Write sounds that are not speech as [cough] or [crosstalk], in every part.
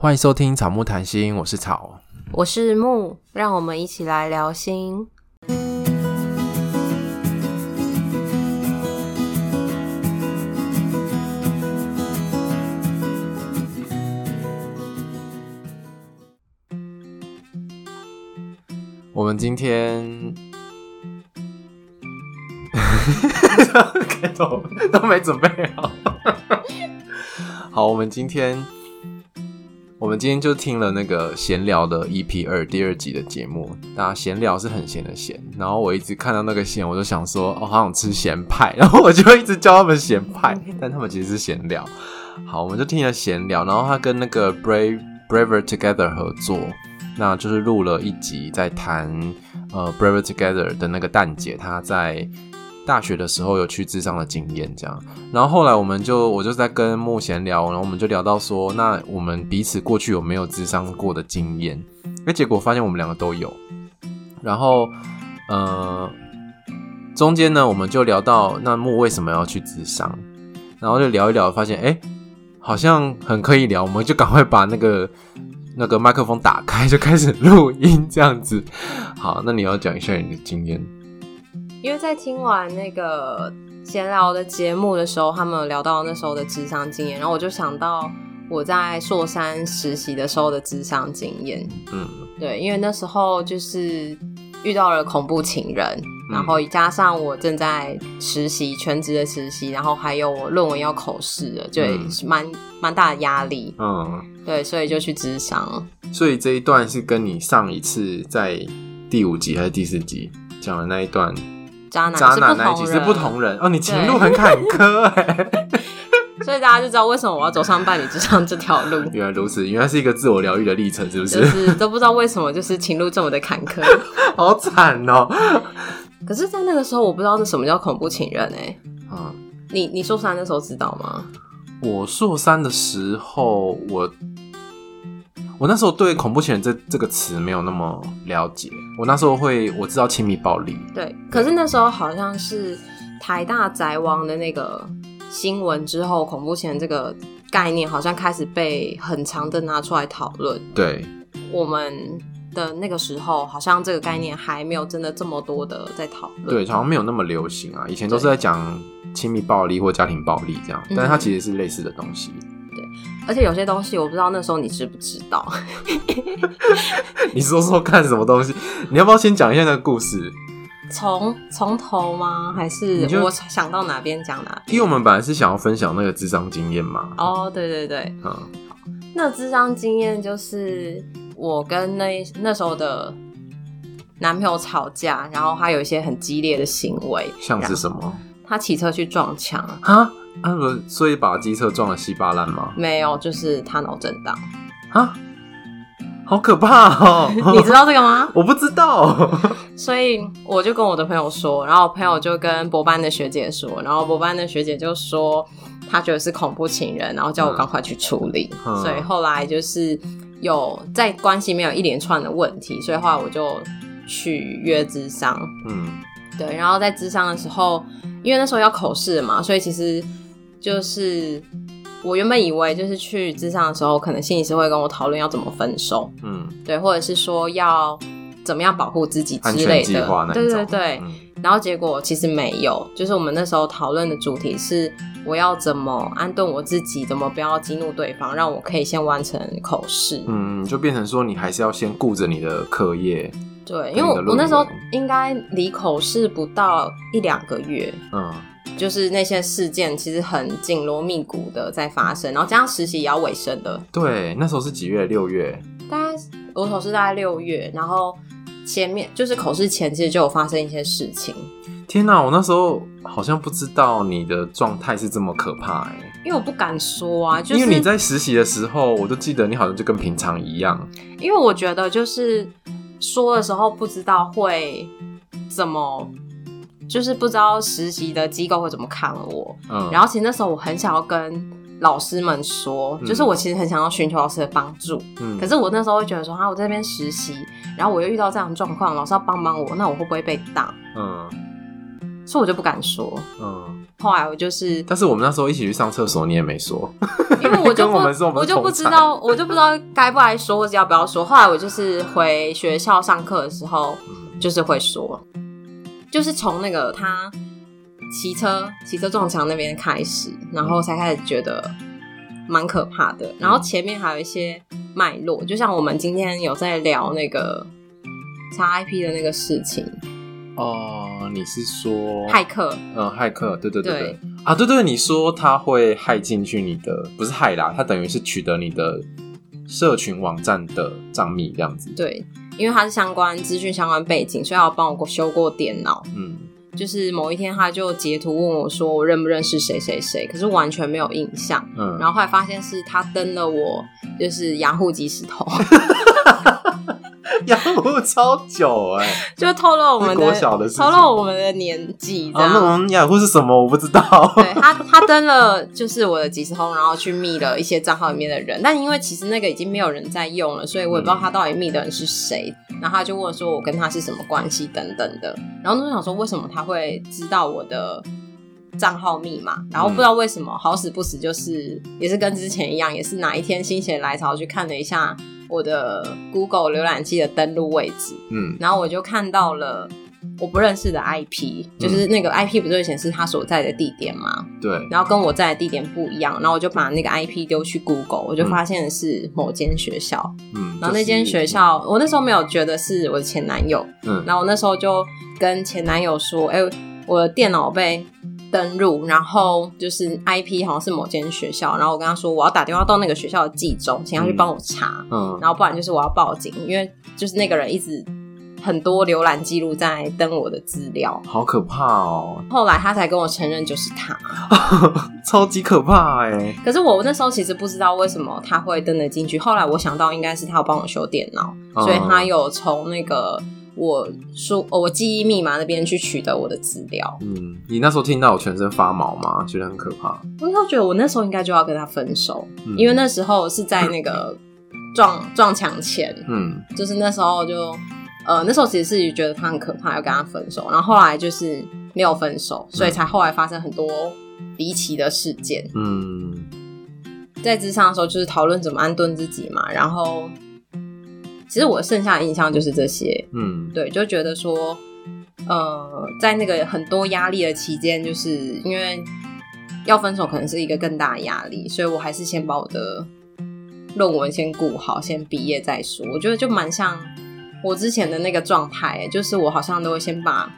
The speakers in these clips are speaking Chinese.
欢迎收听草木谈心，我是草，我是木，让我们一起来聊心。我们今天 [laughs] 开头都没准备好，[laughs] 好，我们今天。我们今天就听了那个闲聊的 EP 二第二集的节目，大家闲聊是很闲的闲，然后我一直看到那个闲，我就想说，哦，好想吃咸派，[laughs] 然后我就一直叫他们咸派，但他们其实是闲聊。好，我们就听了闲聊，然后他跟那个 Brave Braver Together 合作，那就是录了一集在谈呃 Braver Together 的那个蛋姐，她在。大学的时候有去智商的经验，这样，然后后来我们就我就在跟木闲聊，然后我们就聊到说，那我们彼此过去有没有智商过的经验？哎，结果发现我们两个都有。然后，呃，中间呢，我们就聊到那木为什么要去智商，然后就聊一聊，发现哎，好像很可以聊，我们就赶快把那个 [laughs] 那个麦克风打开，就开始录音这样子。好，那你要讲一下你的经验。因为在听完那个闲聊的节目的时候，他们有聊到那时候的智商经验，然后我就想到我在硕山实习的时候的智商经验。嗯，对，因为那时候就是遇到了恐怖情人，嗯、然后加上我正在实习，全职的实习，然后还有我论文要口试的，就蛮蛮大的压力。嗯，对，所以就去智商。[laughs] 所以这一段是跟你上一次在第五集还是第四集讲的那一段？渣男，渣男那一集是不同人哦，你情路很坎坷哎，[laughs] 所以大家就知道为什么我要走上伴侣之上这条路。原来如此，原来是一个自我疗愈的历程，是不是？就是都不知道为什么，就是情路这么的坎坷，[laughs] 好惨哦。可是，在那个时候，我不知道是什么叫恐怖情人哎。嗯，你你硕三的时候知道吗？我硕三的时候，我。我那时候对“恐怖情人”这这个词没有那么了解。我那时候会我知道亲密暴力，对。可是那时候好像是台大宅王的那个新闻之后，“恐怖情人”这个概念好像开始被很长的拿出来讨论。对，我们的那个时候好像这个概念还没有真的这么多的在讨论。对，好像没有那么流行啊。以前都是在讲亲密暴力或家庭暴力这样，但是它其实是类似的东西。而且有些东西我不知道那时候你知不知道，[laughs] 你说说看什么东西？你要不要先讲一下那个故事？从从头吗？还是我想到哪边讲哪边？因为我们本来是想要分享那个智商经验嘛。哦，对对对，嗯，那智商经验就是我跟那那时候的男朋友吵架，然后他有一些很激烈的行为，像是什么？他骑车去撞墙啊。啊不，所以把机车撞得稀巴烂吗？没有，就是他脑震荡。啊，好可怕哦！[laughs] 你知道这个吗？[laughs] 我不知道。[laughs] 所以我就跟我的朋友说，然后我朋友就跟博班的学姐说，然后博班的学姐就说他觉得是恐怖情人，然后叫我赶快去处理。嗯、所以后来就是有在关系没有一连串的问题，所以后来我就去约智商。嗯，对，然后在智商的时候，因为那时候要口试嘛，所以其实。就是我原本以为，就是去咨商的时候，可能心理师会跟我讨论要怎么分手，嗯，对，或者是说要怎么样保护自己之类的，对对对。嗯、然后结果其实没有，就是我们那时候讨论的主题是我要怎么安顿我自己，怎么不要激怒对方，让我可以先完成口试。嗯，就变成说你还是要先顾着你的课业。对，因为我我那时候应该离口试不到一两个月，嗯。就是那些事件其实很紧锣密鼓的在发生，然后加上实习也要尾声的。对，那时候是几月？六月。大概我口试大概六月，然后前面就是口试前其实就有发生一些事情。天哪，我那时候好像不知道你的状态是这么可怕哎、欸，因为我不敢说啊，就是因为你在实习的时候，我都记得你好像就跟平常一样。因为我觉得就是说的时候不知道会怎么。就是不知道实习的机构会怎么看我，嗯，然后其实那时候我很想要跟老师们说，嗯、就是我其实很想要寻求老师的帮助，嗯，可是我那时候会觉得说，啊，我在这边实习，然后我又遇到这样的状况，老师要帮帮我，那我会不会被当？嗯，所以我就不敢说。嗯，后来我就是，[laughs] 但是我们那时候一起去上厕所，你也没说，因为我就我们说我就不知道，我就不知道该不该说，或者要不要说。后来我就是回学校上课的时候，就是会说，就是从那个他骑车骑车撞墙那边开始，然后才开始觉得蛮可怕的。然后前面还有一些脉络，就像我们今天有在聊那个查 IP 的那个事情。哦，你是说骇客？嗯，骇客，对对对对，对啊，对对，你说他会害进去你的，不是害啦，他等于是取得你的社群网站的账密这样子。对，因为他是相关资讯、相关背景，所以他帮我修过电脑。嗯，就是某一天他就截图问我说，我认不认识谁谁谁，可是完全没有印象。嗯，然后后来发现是他登了我，就是雅虎即时通。[laughs] [laughs] 雅虎超久哎、欸，就透露我们的，国小的透露我们的年纪。啊，那种养虎是什么？我不知道。对他，他登了就是我的即时通，然后去密了一些账号里面的人。但因为其实那个已经没有人在用了，所以我也不知道他到底密的人是谁。嗯、然后他就问说，我跟他是什么关系等等的。然后我就想说，为什么他会知道我的账号密码？然后不知道为什么，好死不死就是也是跟之前一样，也是哪一天心血来潮去看了一下。我的 Google 浏览器的登录位置，嗯，然后我就看到了我不认识的 IP，嗯，就是那个 IP 不是会显示他所在的地点吗？对，然后跟我在的地点不一样，然后我就把那个 IP 丢去 Google，我就发现是某间学校，嗯，然后那间学校，我那时候没有觉得是我的前男友，嗯，然后我那时候就跟前男友说，哎，我的电脑被。登录，然后就是 IP 好像是某间学校，然后我跟他说我要打电话到那个学校的记中，请他去帮我查，嗯，然后不然就是我要报警，因为就是那个人一直很多浏览记录在登我的资料，好可怕哦。后来他才跟我承认就是他，[laughs] 超级可怕哎。可是我那时候其实不知道为什么他会登得进去，后来我想到应该是他有帮我修电脑，嗯，所以他有从那个。我说，我记忆密码那边去取得我的资料。嗯，你那时候听到我全身发毛吗？觉得很可怕。我那时候觉得我那时候应该就要跟他分手，嗯、因为那时候是在那个 [laughs] 撞撞墙前。嗯，就是那时候就呃，那时候其实是觉得他很可怕，要跟他分手。然后后来就是没有分手，所以才后来发生很多离奇的事件。嗯，在咨商的时候就是讨论怎么安顿自己嘛，然后。其实我剩下的印象就是这些，嗯，对，就觉得说，呃，在那个很多压力的期间，就是因为要分手，可能是一个更大的压力，所以我还是先把我的论文先顾好，先毕业再说。我觉得就蛮像我之前的那个状态，就是我好像都会先把。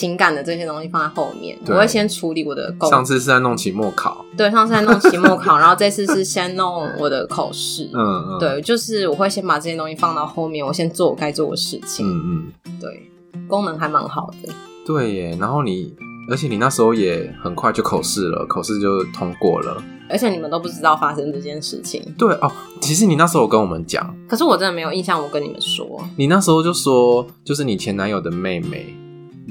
情感的这些东西放在后面，我会先处理我的工。上次是在弄期末考，对，上次在弄期末考，[laughs] 然后这次是先弄我的口试。嗯嗯，对，就是我会先把这些东西放到后面，我先做我该做的事情。嗯嗯，对，功能还蛮好的。对耶，然后你，而且你那时候也很快就口试了，口试就通过了，而且你们都不知道发生这件事情。对哦，其实你那时候有跟我们讲，可是我真的没有印象，我跟你们说，你那时候就说，就是你前男友的妹妹。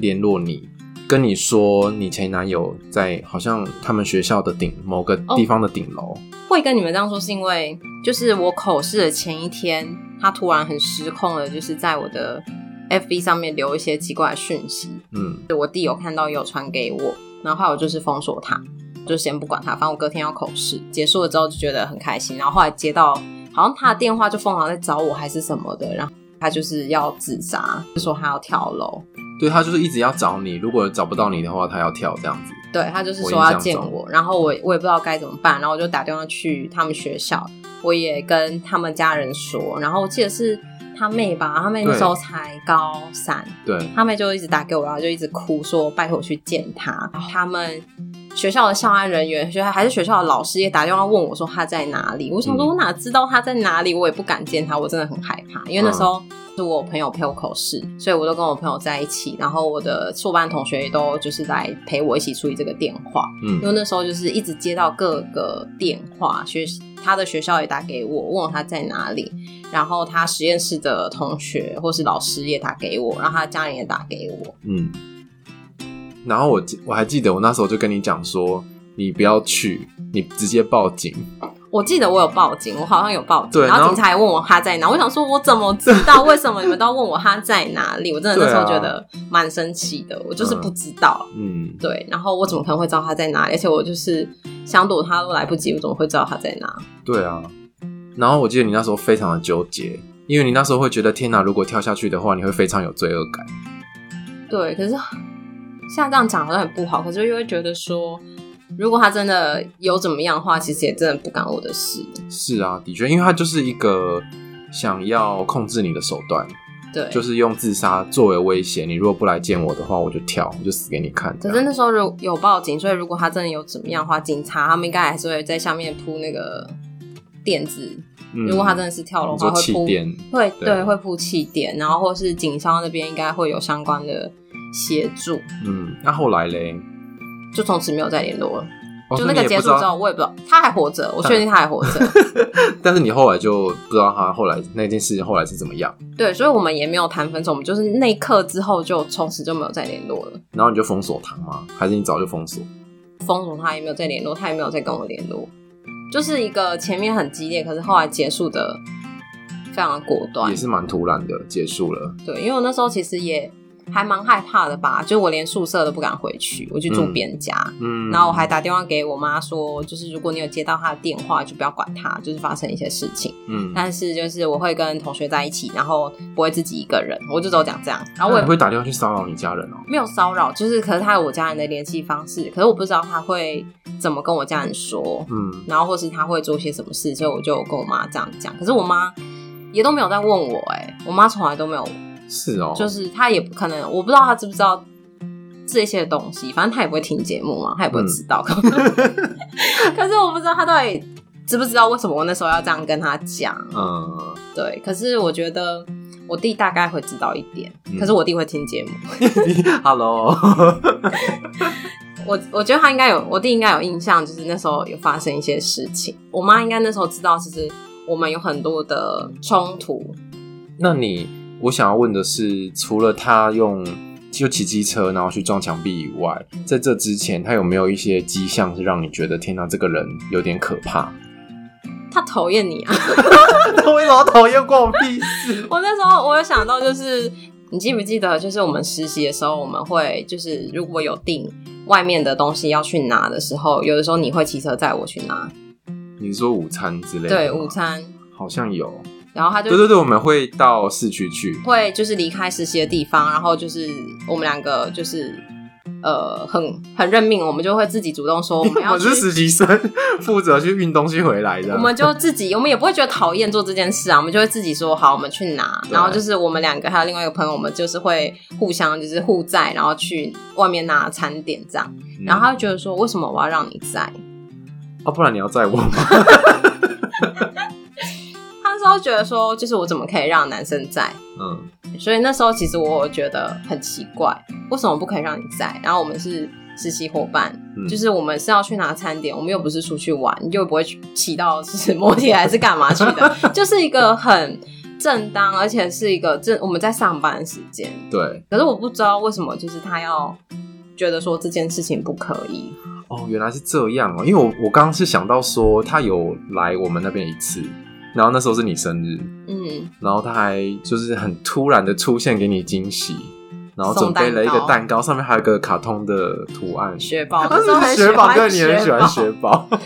联络你，跟你说你前男友在好像他们学校的顶某个地方的顶楼。Oh, 会跟你们这样说，是因为就是我口试的前一天，他突然很失控的，就是在我的 FB 上面留一些奇怪的讯息。嗯，我弟有看到，也有传给我，然后后来我就是封锁他，就先不管他，反正我隔天要口试，结束了之后就觉得很开心。然后后来接到好像他的电话就疯狂在找我还是什么的，然后他就是要自杀，就说他要跳楼。对，他就是一直要找你，如果找不到你的话，他要跳这样子。对，他就是说要见我，我然后我我也不知道该怎么办，然后我就打电话去他们学校，我也跟他们家人说，然后我记得是他妹吧，他妹那时候才高三，对，他妹就一直打给我，然后就一直哭说拜托我去见他，他们学校的校安人员，学校还是学校的老师也打电话问我说他在哪里，我想说我哪知道他在哪里，我也不敢见他，我真的很害怕，因为那时候。嗯是我朋友陪我口试，所以我都跟我朋友在一起，然后我的硕班同学也都就是来陪我一起处理这个电话。嗯，因为那时候就是一直接到各个电话，学他的学校也打给我，问我他在哪里，然后他实验室的同学或是老师也打给我，然后他家人也打给我。嗯，然后我我还记得我那时候就跟你讲说，你不要去，你直接报警。我记得我有报警，我好像有报警，然后警察还问我他在哪，我想说，我怎么知道？[laughs] 为什么你们都要问我他在哪里？我真的那时候觉得蛮生气的，我就是不知道，嗯，对，然后我怎么可能会知道他在哪里？而且我就是想躲他都来不及，我怎么会知道他在哪？对啊，然后我记得你那时候非常的纠结，因为你那时候会觉得天哪，如果跳下去的话，你会非常有罪恶感。对，可是像这样讲好像很不好，可是又会觉得说。如果他真的有怎么样的话，其实也真的不干我的事。是啊，的确，因为他就是一个想要控制你的手段，对，就是用自杀作为威胁。你如果不来见我的话，我就跳，我就死给你看。可是那时候有有报警，所以如果他真的有怎么样的话，警察他们应该还是会在下面铺那个垫子。嗯、如果他真的是跳楼的话，会铺会对，对会铺气垫，然后或是警消那边应该会有相关的协助。嗯，那后来嘞？就从此没有再联络了。哦、就那个结束之后，我也不知道他还活着，我确定他还活着。[laughs] 但是你后来就不知道他后来那件事情后来是怎么样？对，所以我们也没有谈分手，我们就是那一刻之后就从此就没有再联络了。然后你就封锁他吗？还是你早就封锁？封锁他也没有再联络，他也没有再跟我联络。就是一个前面很激烈，可是后来结束的非常的果断，也是蛮突然的结束了。对，因为我那时候其实也。还蛮害怕的吧，就我连宿舍都不敢回去，我去住别人家，嗯，然后我还打电话给我妈说，就是如果你有接到她的电话，就不要管她，就是发生一些事情，嗯，但是就是我会跟同学在一起，然后不会自己一个人，我就只有讲这样，然后我也不会打电话去骚扰你家人哦，没有骚扰，就是可是他有我家人的联系方式，可是我不知道他会怎么跟我家人说，嗯，然后或是他会做些什么事，所以我就跟我妈这样讲，可是我妈也都没有在问我，哎，我妈从来都没有。是哦，就是他也不可能，我不知道他知不知道这些东西，反正他也不会听节目嘛，他也不会知道。嗯、[laughs] 可是我不知道他到底知不知道为什么我那时候要这样跟他讲。嗯，对。可是我觉得我弟大概会知道一点，嗯、可是我弟会听节目。[laughs] Hello，[laughs] 我我觉得他应该有，我弟应该有印象，就是那时候有发生一些事情。我妈应该那时候知道，其实我们有很多的冲突。那你？我想要问的是，除了他用就骑机车然后去撞墙壁以外，在这之前，他有没有一些迹象是让你觉得天哪，这个人有点可怕？[laughs] 他讨厌你啊！他 [laughs] 为什么讨厌关我屁事？我那时候我有想到，就是你记不记得，就是我们实习的时候，我们会就是如果有订外面的东西要去拿的时候，有的时候你会骑车载我去拿。你说午餐之类的？对，午餐好像有。然后他就对对对，我们会到市区去，会就是离开实习的地方，然后就是我们两个就是呃很很认命，我们就会自己主动说我们 [laughs] 要。我是实习生，负责去运东西回来的。我们就自己，我们也不会觉得讨厌做这件事啊，我们就会自己说好，我们去拿。然后就是我们两个还有另外一个朋友，我们就是会互相就是互载，然后去外面拿餐点这样。然后他就觉得说，为什么我要让你载？啊，不然你要载我吗？[laughs] 那时候觉得说，就是我怎么可以让男生在？嗯，所以那时候其实我觉得很奇怪，为什么不可以让你在？然后我们是实习伙伴，嗯、就是我们是要去拿餐点，我们又不是出去玩，又不会骑到是摩铁还是干嘛去的，[laughs] 就是一个很正当，而且是一个正我们在上班的时间。对，可是我不知道为什么，就是他要觉得说这件事情不可以。哦，原来是这样哦，因为我我刚刚是想到说他有来我们那边一次。然后那时候是你生日，嗯，然后他还就是很突然的出现给你惊喜，然后准备了一个蛋糕，上面还有一个卡通的图案，雪宝，雪宝，对，你很喜欢雪宝。[laughs]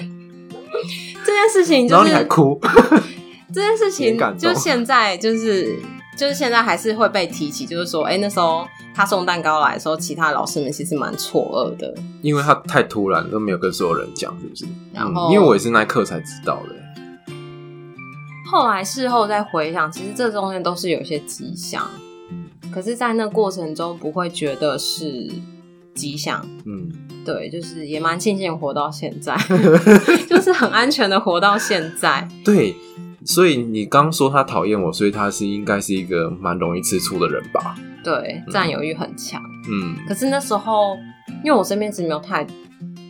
这件事情，就是，然后你还哭。[laughs] 这件事情，就现在就是就是现在还是会被提起，就是说，哎，那时候他送蛋糕来的时候，其他老师们其实蛮错愕的，因为他太突然，都没有跟所有人讲，是不是？然后，嗯，因为我也是那一刻才知道的。后来事后再回想，其实这中间都是有一些吉祥，可是，在那过程中不会觉得是吉祥。嗯，对，就是也蛮庆幸活到现在，[laughs] 就是很安全的活到现在。对，所以你刚说他讨厌我，所以他是应该是一个蛮容易吃醋的人吧？对，占有欲很强。嗯，可是那时候因为我身边其实没有太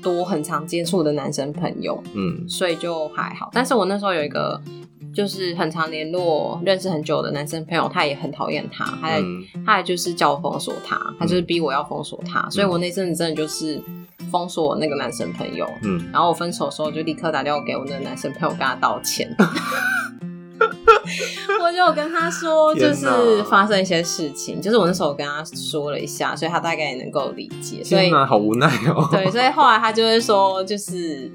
多很常接触的男生朋友，嗯，所以就还好。但是我那时候有一个。就是很常联络、认识很久的男生朋友，他也很讨厌他，还他还就是叫我封锁他，他就是逼我要封锁他，嗯、所以我那阵子真的就是封锁我那个男生朋友，嗯，然后我分手的时候就立刻打电话给我那个男生朋友跟他道歉。[laughs] 我就跟他说，就是发生一些事情，就是我那时候跟他说了一下，所以他大概也能够理解。所以好无奈哦。对，所以后来他就会说，就是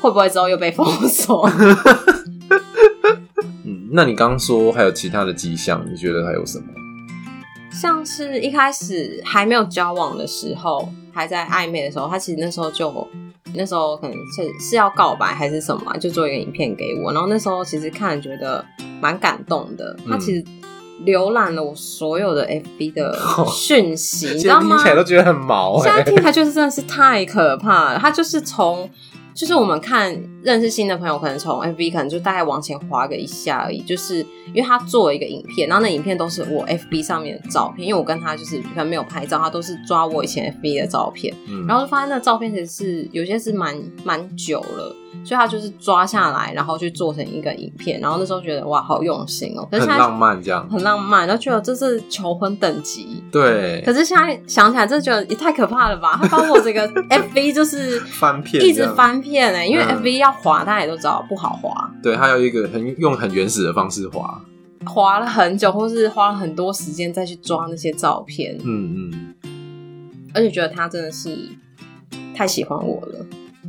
会不会之后又被封锁？[laughs] 嗯，那你刚刚说还有其他的迹象，你觉得还有什么？像是一开始还没有交往的时候，还在暧昧的时候，他其实那时候就。那时候可能是是要告白还是什么，就做一个影片给我。然后那时候其实看觉得蛮感动的。他其实浏览了我所有的 FB 的讯息，哦、[laughs] 你知道吗？听起来都觉得很毛、欸。现在听起来就是真的是太可怕了。他就是从。就是我们看认识新的朋友，可能从 FB 可能就大概往前滑个一下而已。就是因为他做了一个影片，然后那影片都是我 FB 上面的照片，因为我跟他就是可能没有拍照，他都是抓我以前 FB 的照片，嗯、然后就发现那个照片其实是有些是蛮蛮久了。所以他就是抓下来，然后去做成一个影片，然后那时候觉得哇，好用心哦、喔，很浪漫这样，很浪漫，然后觉得这是求婚等级。对。可是现在想起来，真的觉得也太可怕了吧？他把我这个 [laughs] FB 就是翻片，一直翻片哎、欸，因为 FV 要滑，大家也都知道不好滑。对，它有一个很用很原始的方式滑，滑了很久，或是花了很多时间再去抓那些照片。嗯嗯。而且觉得他真的是太喜欢我了。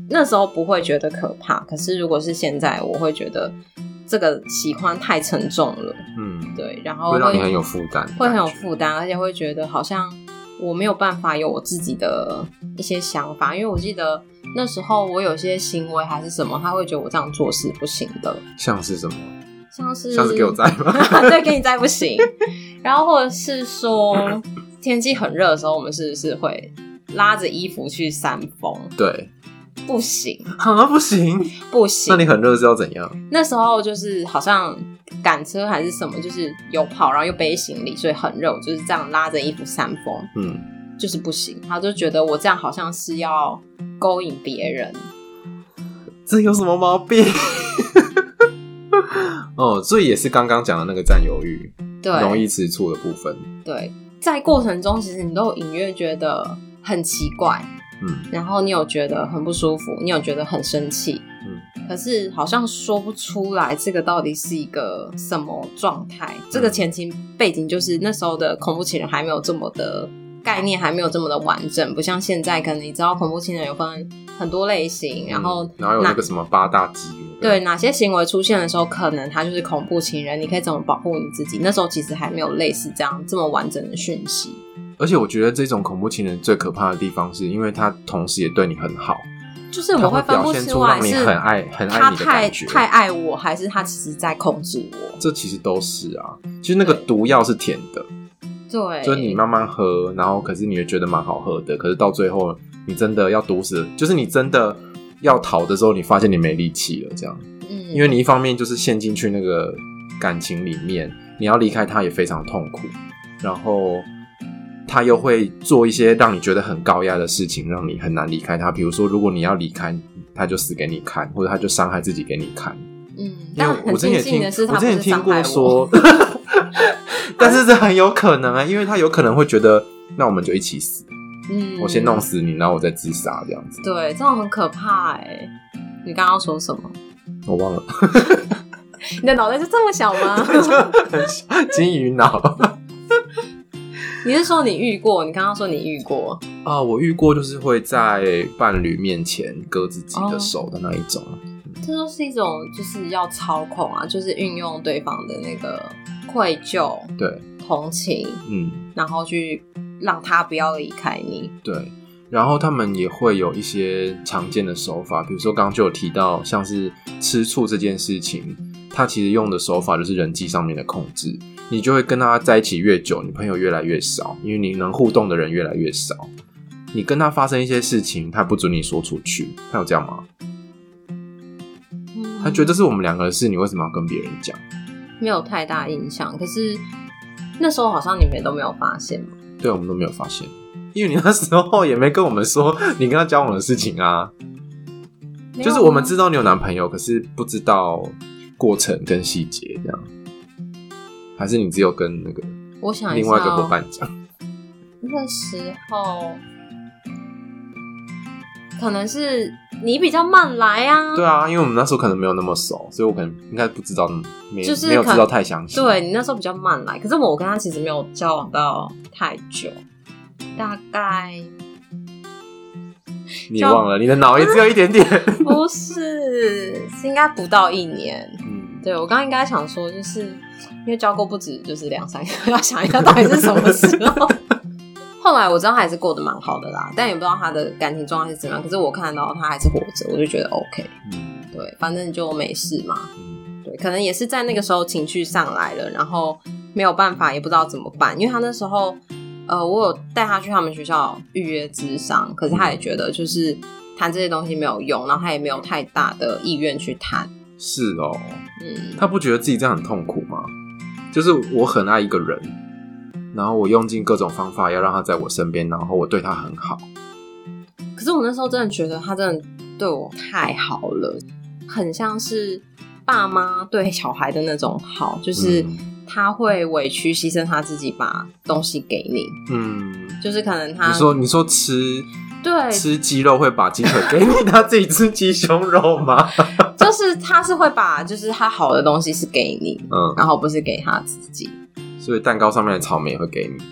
那时候不会觉得可怕，可是如果是现在，我会觉得这个喜欢太沉重了。嗯，对，然后会，会让你很有负担，会很有负担，而且会觉得好像我没有办法有我自己的一些想法，因为我记得那时候我有些行为还是什么，他会觉得我这样做是不行的。像是什么？像是像是给我摘吗？[laughs] 对，给你摘不行。然后或者是说天气很热的时候，我们是不是会拉着衣服去扇风？对。不行 [laughs] 啊，不行，不行。那你很热是要怎样？那时候就是好像赶车还是什么，就是有跑，然后又背行李，所以很热，就是这样拉着衣服扇风。嗯，就是不行。他就觉得我这样好像是要勾引别人，这有什么毛病？[laughs] 哦，所以也是刚刚讲的那个占有欲，对，容易吃醋的部分。对，在过程中其实你都隐约觉得很奇怪。嗯，然后你有觉得很不舒服，你有觉得很生气，嗯，可是好像说不出来这个到底是一个什么状态。嗯，这个前情背景就是那时候的恐怖情人还没有这么的概念，还没有这么的完整，不像现在，可能你知道恐怖情人有分很多类型，然后然后有那个什么八大级，对，哪些行为出现的时候，可能他就是恐怖情人，你可以怎么保护你自己？那时候其实还没有类似这样这么完整的讯息。而且我觉得这种恐怖情人最可怕的地方，是因为他同时也对你很好，就是我会分不出来是很爱很爱你的感觉，太爱我，还是他其实在控制我。这其实都是啊，其实那个毒药是甜的，对，就是你慢慢喝，然后可是你也觉得蛮好喝的，可是到最后你真的要毒死，就是你真的要逃的时候，你发现你没力气了，这样，嗯，因为你一方面就是陷进去那个感情里面，你要离开他也非常痛苦，然后。他又会做一些让你觉得很高压的事情，让你很难离开他。比如说，如果你要离开，他就死给你看，或者他就伤害自己给你看。嗯，因为我之前也听，我之前听过说，[laughs] 但是这很有可能啊，因为他有可能会觉得，那我们就一起死。嗯，我先弄死你，然后我再自杀，这样子。对，这种很可怕哎。你刚刚说什么？我忘了。[laughs] 你的脑袋就这么小吗？[laughs] 金鱼脑。你是说你遇过？你刚刚说你遇过啊？我遇过，就是会在伴侣面前割自己的手的那一种。哦嗯、这都是一种就是要操控啊，就是运用对方的那个愧疚、对同情，嗯，然后去让他不要离开你。对，然后他们也会有一些常见的手法，比如说刚刚就有提到，像是吃醋这件事情，他其实用的手法就是人际上面的控制。你就会跟他在一起越久，你朋友越来越少，因为你能互动的人越来越少。你跟他发生一些事情，他不准你说出去，他有这样吗？他觉得这是我们两个的事，你为什么要跟别人讲？没有太大印象，可是那时候好像你们都没有发现吗？对，我们都没有发现，因为你那时候也没跟我们说你跟他交往的事情啊。就是我们知道你有男朋友，可是不知道过程跟细节这样。还是你只有跟那个我想另外一个伙伴讲？那时候可能是你比较慢来啊。对啊，因为我们那时候可能没有那么熟，所以我可能应该不知道，没就是没有知道太详细。对，你那时候比较慢来，可是我跟他其实没有交往到太久，大概你忘了，你的脑也只有一点点。[laughs] 不是，是应该不到一年。嗯，对，我刚刚应该想说，就是因为交过不止就是两三个，[laughs] 要想一下到底是什么时候。后来我知道他还是过得蛮好的啦，但也不知道他的感情状态是怎么样。可是我看到他还是活着，我就觉得 OK。嗯，对，反正就没事嘛。嗯，对，可能也是在那个时候情绪上来了，然后没有办法，也不知道怎么办。因为他那时候，呃，我有带他去他们学校预约咨商，可是他也觉得就是谈这些东西没有用，然后他也没有太大的意愿去谈。是哦，嗯，他不觉得自己这样很痛苦吗？就是我很爱一个人。然后我用尽各种方法要让他在我身边，然后我对他很好。可是我那时候真的觉得他真的对我太好了，很像是爸妈对小孩的那种好，就是他会委屈牺牲他自己把东西给你。嗯，就是可能他你说你说吃对。吃鸡肉会把鸡腿给你，他自己吃鸡胸肉吗？[laughs] 就是他是会把就是他好的东西是给你，嗯，然后不是给他自己。所以蛋糕上面的草莓也会给你，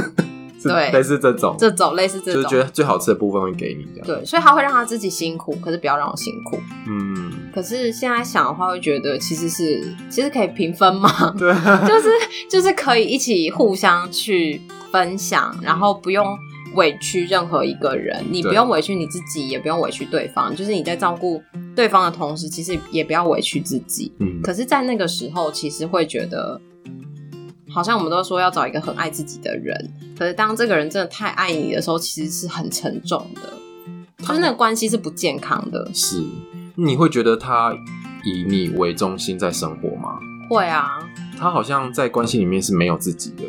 [laughs] 对，类似这种，这种类似这种，就是觉得最好吃的部分会给你这样。对，所以他会让他自己辛苦，可是不要让我辛苦。嗯，可是现在想的话，会觉得其实是其实可以平分嘛，对，[laughs] 就是就是可以一起互相去分享，然后不用委屈任何一个人，你不用委屈你自己，也不用委屈对方，就是你在照顾对方的同时，其实也不要委屈自己。嗯，可是，在那个时候，其实会觉得。好像我们都说要找一个很爱自己的人，可是当这个人真的太爱你的时候，其实是很沉重的，就是那个关系是不健康的。是，你会觉得他以你为中心在生活吗？会啊。他好像在关系里面是没有自己的，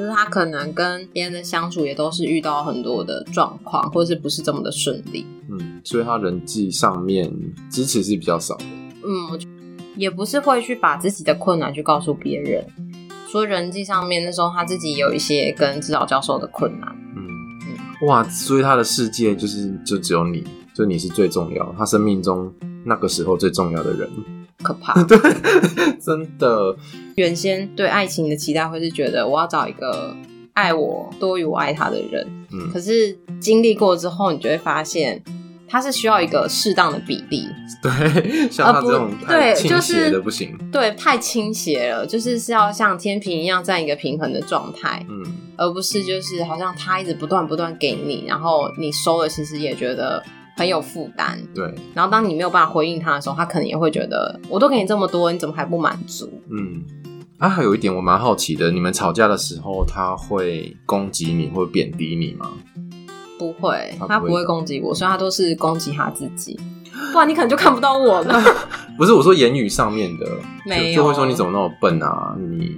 就是他可能跟别人的相处也都是遇到很多的状况，或者是不是这么的顺利。嗯，所以他人际上面支持是比较少的。嗯，也不是会去把自己的困难去告诉别人。说人际上面，那时候他自己有一些跟指导教授的困难。嗯嗯，哇，所以他的世界就是就只有你，就你是最重要，他生命中那个时候最重要的人。可怕，[laughs] 对，[laughs] 真的。原先对爱情的期待会是觉得我要找一个爱我多于我爱他的人。嗯，可是经历过之后，你就会发现。它是需要一个适当的比例，[laughs] 对，像他这种太倾斜的不行，呃、对，太倾斜了，就是是要像天平一样在一个平衡的状态，嗯，而不是就是好像他一直不断不断给你，然后你收了，其实也觉得很有负担，对，然后当你没有办法回应他的时候，他可能也会觉得我都给你这么多，你怎么还不满足？嗯，啊，还有一点我蛮好奇的，你们吵架的时候他会攻击你或贬低你吗？不会，他不会攻击我，所以他都是攻击他自己。不然你可能就看不到我了。[laughs] 不是，我说言语上面的，没有，就会说你怎么那么笨啊？你，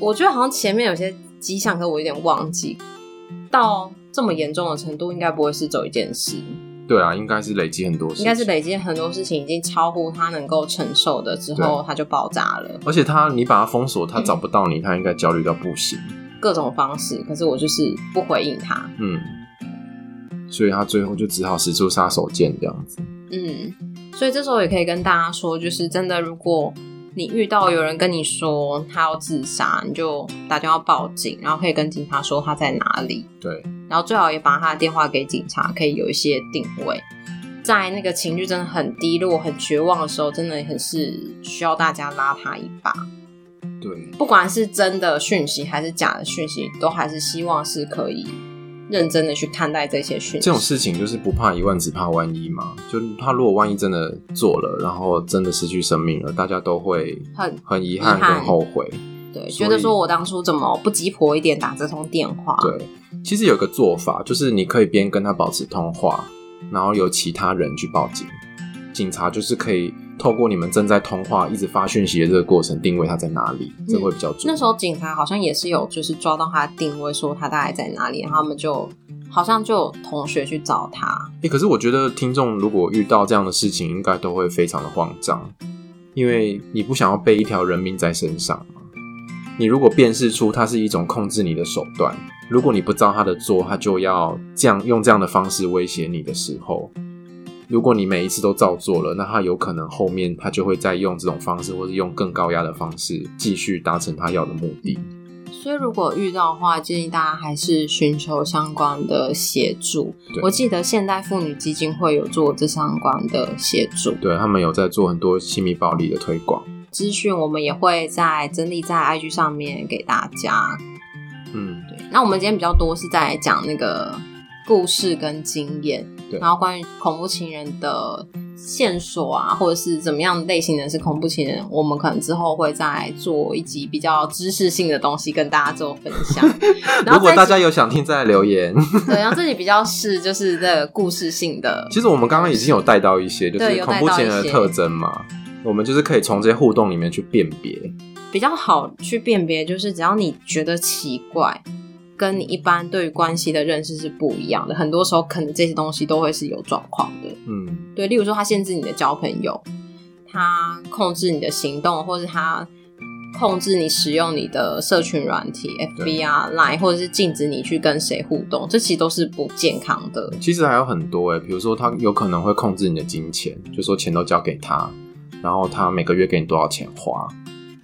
我觉得好像前面有些迹象，可我有点忘记。到这么严重的程度，应该不会是走一件事。对啊，应该是累积很多事情，应该是累积很多事情，已经超乎他能够承受的之后，他就爆炸了。而且他，你把他封锁，他找不到你，嗯、他应该焦虑到不行。各种方式，可是我就是不回应他。嗯。所以他最后就只好使出杀手锏这样子。嗯，所以这时候也可以跟大家说，就是真的，如果你遇到有人跟你说他要自杀，你就打电话报警，然后可以跟警察说他在哪里。对，然后最好也把他的电话给警察，可以有一些定位。在那个情绪真的很低落、很绝望的时候，真的很是需要大家拉他一把。对，不管是真的讯息还是假的讯息，都还是希望是可以。认真的去看待这些讯息，这种事情就是不怕一万，只怕万一嘛。就他如果万一真的做了，然后真的失去生命了，大家都会很很遗憾、很后悔。对，觉得说我当初怎么不急婆一点打这通电话？对，其实有个做法，就是你可以边跟他保持通话，然后由其他人去报警，警察就是可以。透过你们正在通话、一直发讯息的这个过程，定位他在哪里，嗯、这会比较准。那时候警察好像也是有，就是抓到他的定位，说他大概在哪里，然后他们就好像就有同学去找他。哎、欸，可是我觉得听众如果遇到这样的事情，应该都会非常的慌张，因为你不想要背一条人命在身上嘛。你如果辨识出它是一种控制你的手段，如果你不照他的做，他就要这样用这样的方式威胁你的时候，如果你每一次都照做了，那他有可能后面他就会再用这种方式，或是用更高压的方式继续达成他要的目的。所以，如果遇到的话，建议大家还是寻求相关的协助。我记得现代妇女基金会有做这相关的协助，对，他们有在做很多亲密暴力的推广资讯，我们也会在整理在 IG 上面给大家。嗯，对。那我们今天比较多是在讲那个故事跟经验，对，然后关于恐怖情人的。线索啊，或者是怎么样类型的是恐怖情人，我们可能之后会再做一集比较知识性的东西跟大家做分享。[laughs] 如果大家有想听，再来留言。[laughs] 对，然后这里比较是就是这个故事性的。其实我们刚刚已经有带到一些，就是恐怖情人的特征嘛，我们就是可以从这些互动里面去辨别，比较好去辨别，就是只要你觉得奇怪。跟你一般对于关系的认识是不一样的，很多时候可能这些东西都会是有状况的。嗯，对，例如说他限制你的交朋友，他控制你的行动，或是他控制你使用你的社群软体，FB 啊、Line，或者是禁止你去跟谁互动，这其实都是不健康的。其实还有很多诶，比如说他有可能会控制你的金钱，就说钱都交给他，然后他每个月给你多少钱花。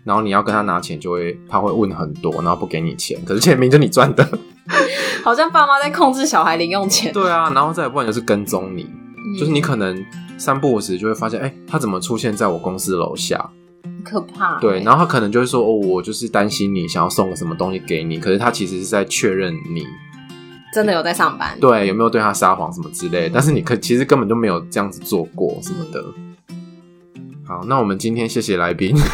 然后你要跟他拿钱，就会他会问很多，然后不给你钱，可是钱明明就你赚的，[laughs] 好像爸妈在控制小孩零用钱。对啊，然后再不然就是跟踪你，嗯、就是你可能三不五时就会发现，哎，他怎么出现在我公司楼下？可怕。对，然后他可能就会说，哦，我就是担心你想要送个什么东西给你，可是他其实是在确认你真的有在上班，对，有没有对他撒谎什么之类的，但是你可其实根本就没有这样子做过什么的。那我们今天谢谢来宾。[laughs]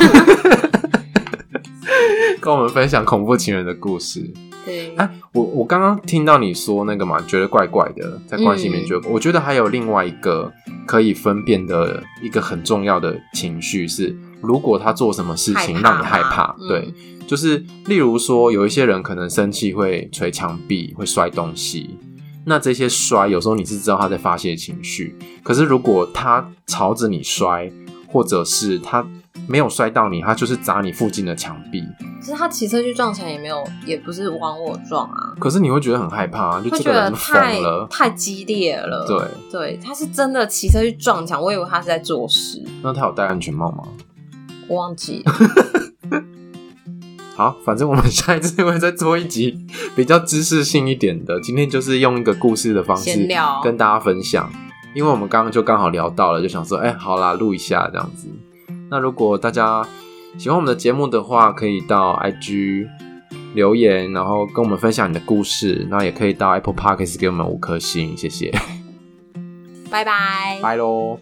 跟我们分享恐怖情人的故事。对，我我刚刚听到你说那个嘛，觉得怪怪的，在关系里面觉得，嗯、我觉得还有另外一个可以分辨的一个很重要的情绪是，如果他做什么事情让你害怕，对，嗯、就是例如说有一些人可能生气会捶墙壁，会摔东西，那这些摔有时候你是知道他在发泄情绪，可是如果他朝着你摔，或者是他。没有摔到你，他就是砸你附近的墙壁。可是他骑车去撞墙也没有，也不是往我撞啊。可是你会觉得很害怕啊，就这个人疯了，太激烈了。对对，他是真的骑车去撞墙，我以为他是在做事。那他有戴安全帽吗？我忘记了。[laughs] 好，反正我们下一次会再做一集比较知识性一点的。今天就是用一个故事的方式跟大家分享，因为我们刚刚就刚好聊到了，就想说，哎，好啦，录一下这样子。那如果大家喜欢我们的节目的话，可以到 IG 留言，然后跟我们分享你的故事。那也可以到 Apple Podcast 给我们五颗星，谢谢。拜拜，拜喽。